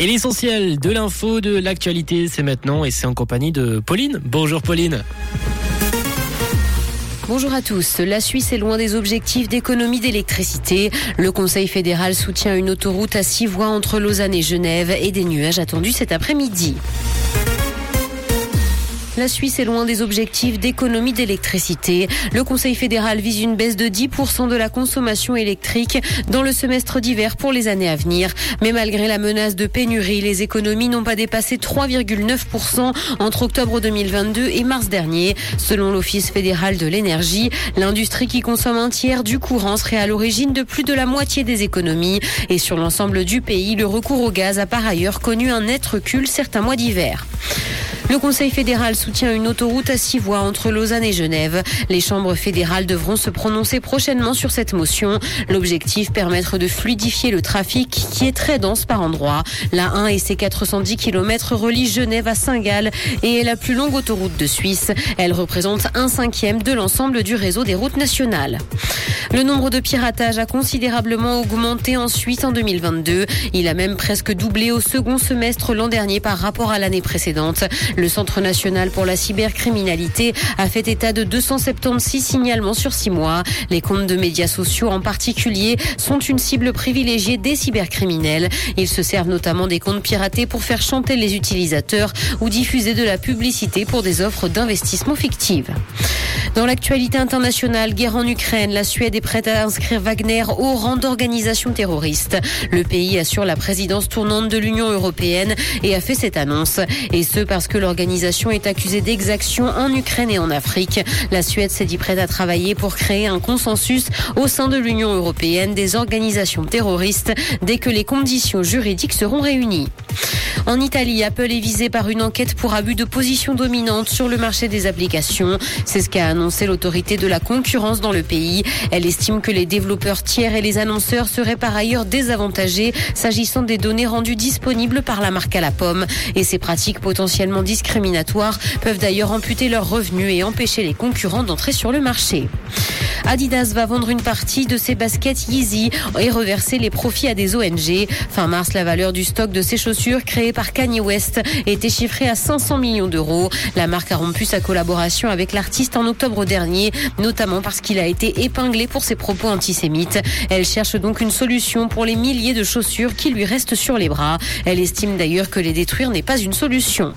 Et l'essentiel de l'info, de l'actualité, c'est maintenant et c'est en compagnie de Pauline. Bonjour Pauline. Bonjour à tous. La Suisse est loin des objectifs d'économie d'électricité. Le Conseil fédéral soutient une autoroute à six voies entre Lausanne et Genève et des nuages attendus cet après-midi. La Suisse est loin des objectifs d'économie d'électricité. Le Conseil fédéral vise une baisse de 10% de la consommation électrique dans le semestre d'hiver pour les années à venir. Mais malgré la menace de pénurie, les économies n'ont pas dépassé 3,9% entre octobre 2022 et mars dernier. Selon l'Office fédéral de l'énergie, l'industrie qui consomme un tiers du courant serait à l'origine de plus de la moitié des économies. Et sur l'ensemble du pays, le recours au gaz a par ailleurs connu un net recul certains mois d'hiver. Le Conseil fédéral soutient une autoroute à six voies entre Lausanne et Genève. Les chambres fédérales devront se prononcer prochainement sur cette motion. L'objectif, permettre de fluidifier le trafic qui est très dense par endroits. La 1 et ses 410 km relient Genève à Saint-Gall et est la plus longue autoroute de Suisse. Elle représente un cinquième de l'ensemble du réseau des routes nationales. Le nombre de piratages a considérablement augmenté en Suisse en 2022. Il a même presque doublé au second semestre l'an dernier par rapport à l'année précédente. Le Centre national pour la cybercriminalité a fait état de 276 signalements sur six mois. Les comptes de médias sociaux en particulier sont une cible privilégiée des cybercriminels. Ils se servent notamment des comptes piratés pour faire chanter les utilisateurs ou diffuser de la publicité pour des offres d'investissement fictives. Dans l'actualité internationale, guerre en Ukraine, la Suède est prête à inscrire Wagner au rang d'organisation terroriste. Le pays assure la présidence tournante de l'Union européenne et a fait cette annonce. Et ce parce que l'organisation est accusée d'exactions en Ukraine et en Afrique. La Suède s'est dit prête à travailler pour créer un consensus au sein de l'Union européenne des organisations terroristes dès que les conditions juridiques seront réunies. En Italie, Apple est visé par une enquête pour abus de position dominante sur le marché des applications. C'est ce qu'a annoncé l'autorité de la concurrence dans le pays. Elle estime que les développeurs tiers et les annonceurs seraient par ailleurs désavantagés s'agissant des données rendues disponibles par la marque à la pomme. Et ces pratiques potentiellement discriminatoires peuvent d'ailleurs amputer leurs revenus et empêcher les concurrents d'entrer sur le marché. Adidas va vendre une partie de ses baskets Yeezy et reverser les profits à des ONG. Fin mars, la valeur du stock de ces chaussures créées par Kanye West était chiffrée à 500 millions d'euros. La marque a rompu sa collaboration avec l'artiste en octobre dernier, notamment parce qu'il a été épinglé pour ses propos antisémites. Elle cherche donc une solution pour les milliers de chaussures qui lui restent sur les bras. Elle estime d'ailleurs que les détruire n'est pas une solution.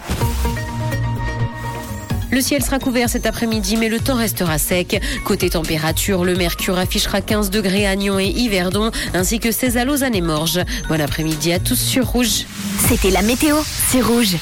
Le ciel sera couvert cet après-midi, mais le temps restera sec. Côté température, le mercure affichera 15 degrés à Nyon et Yverdon, ainsi que 16 à Lausanne et. Bon après-midi à tous sur Rouge. C'était la météo, c'est Rouge.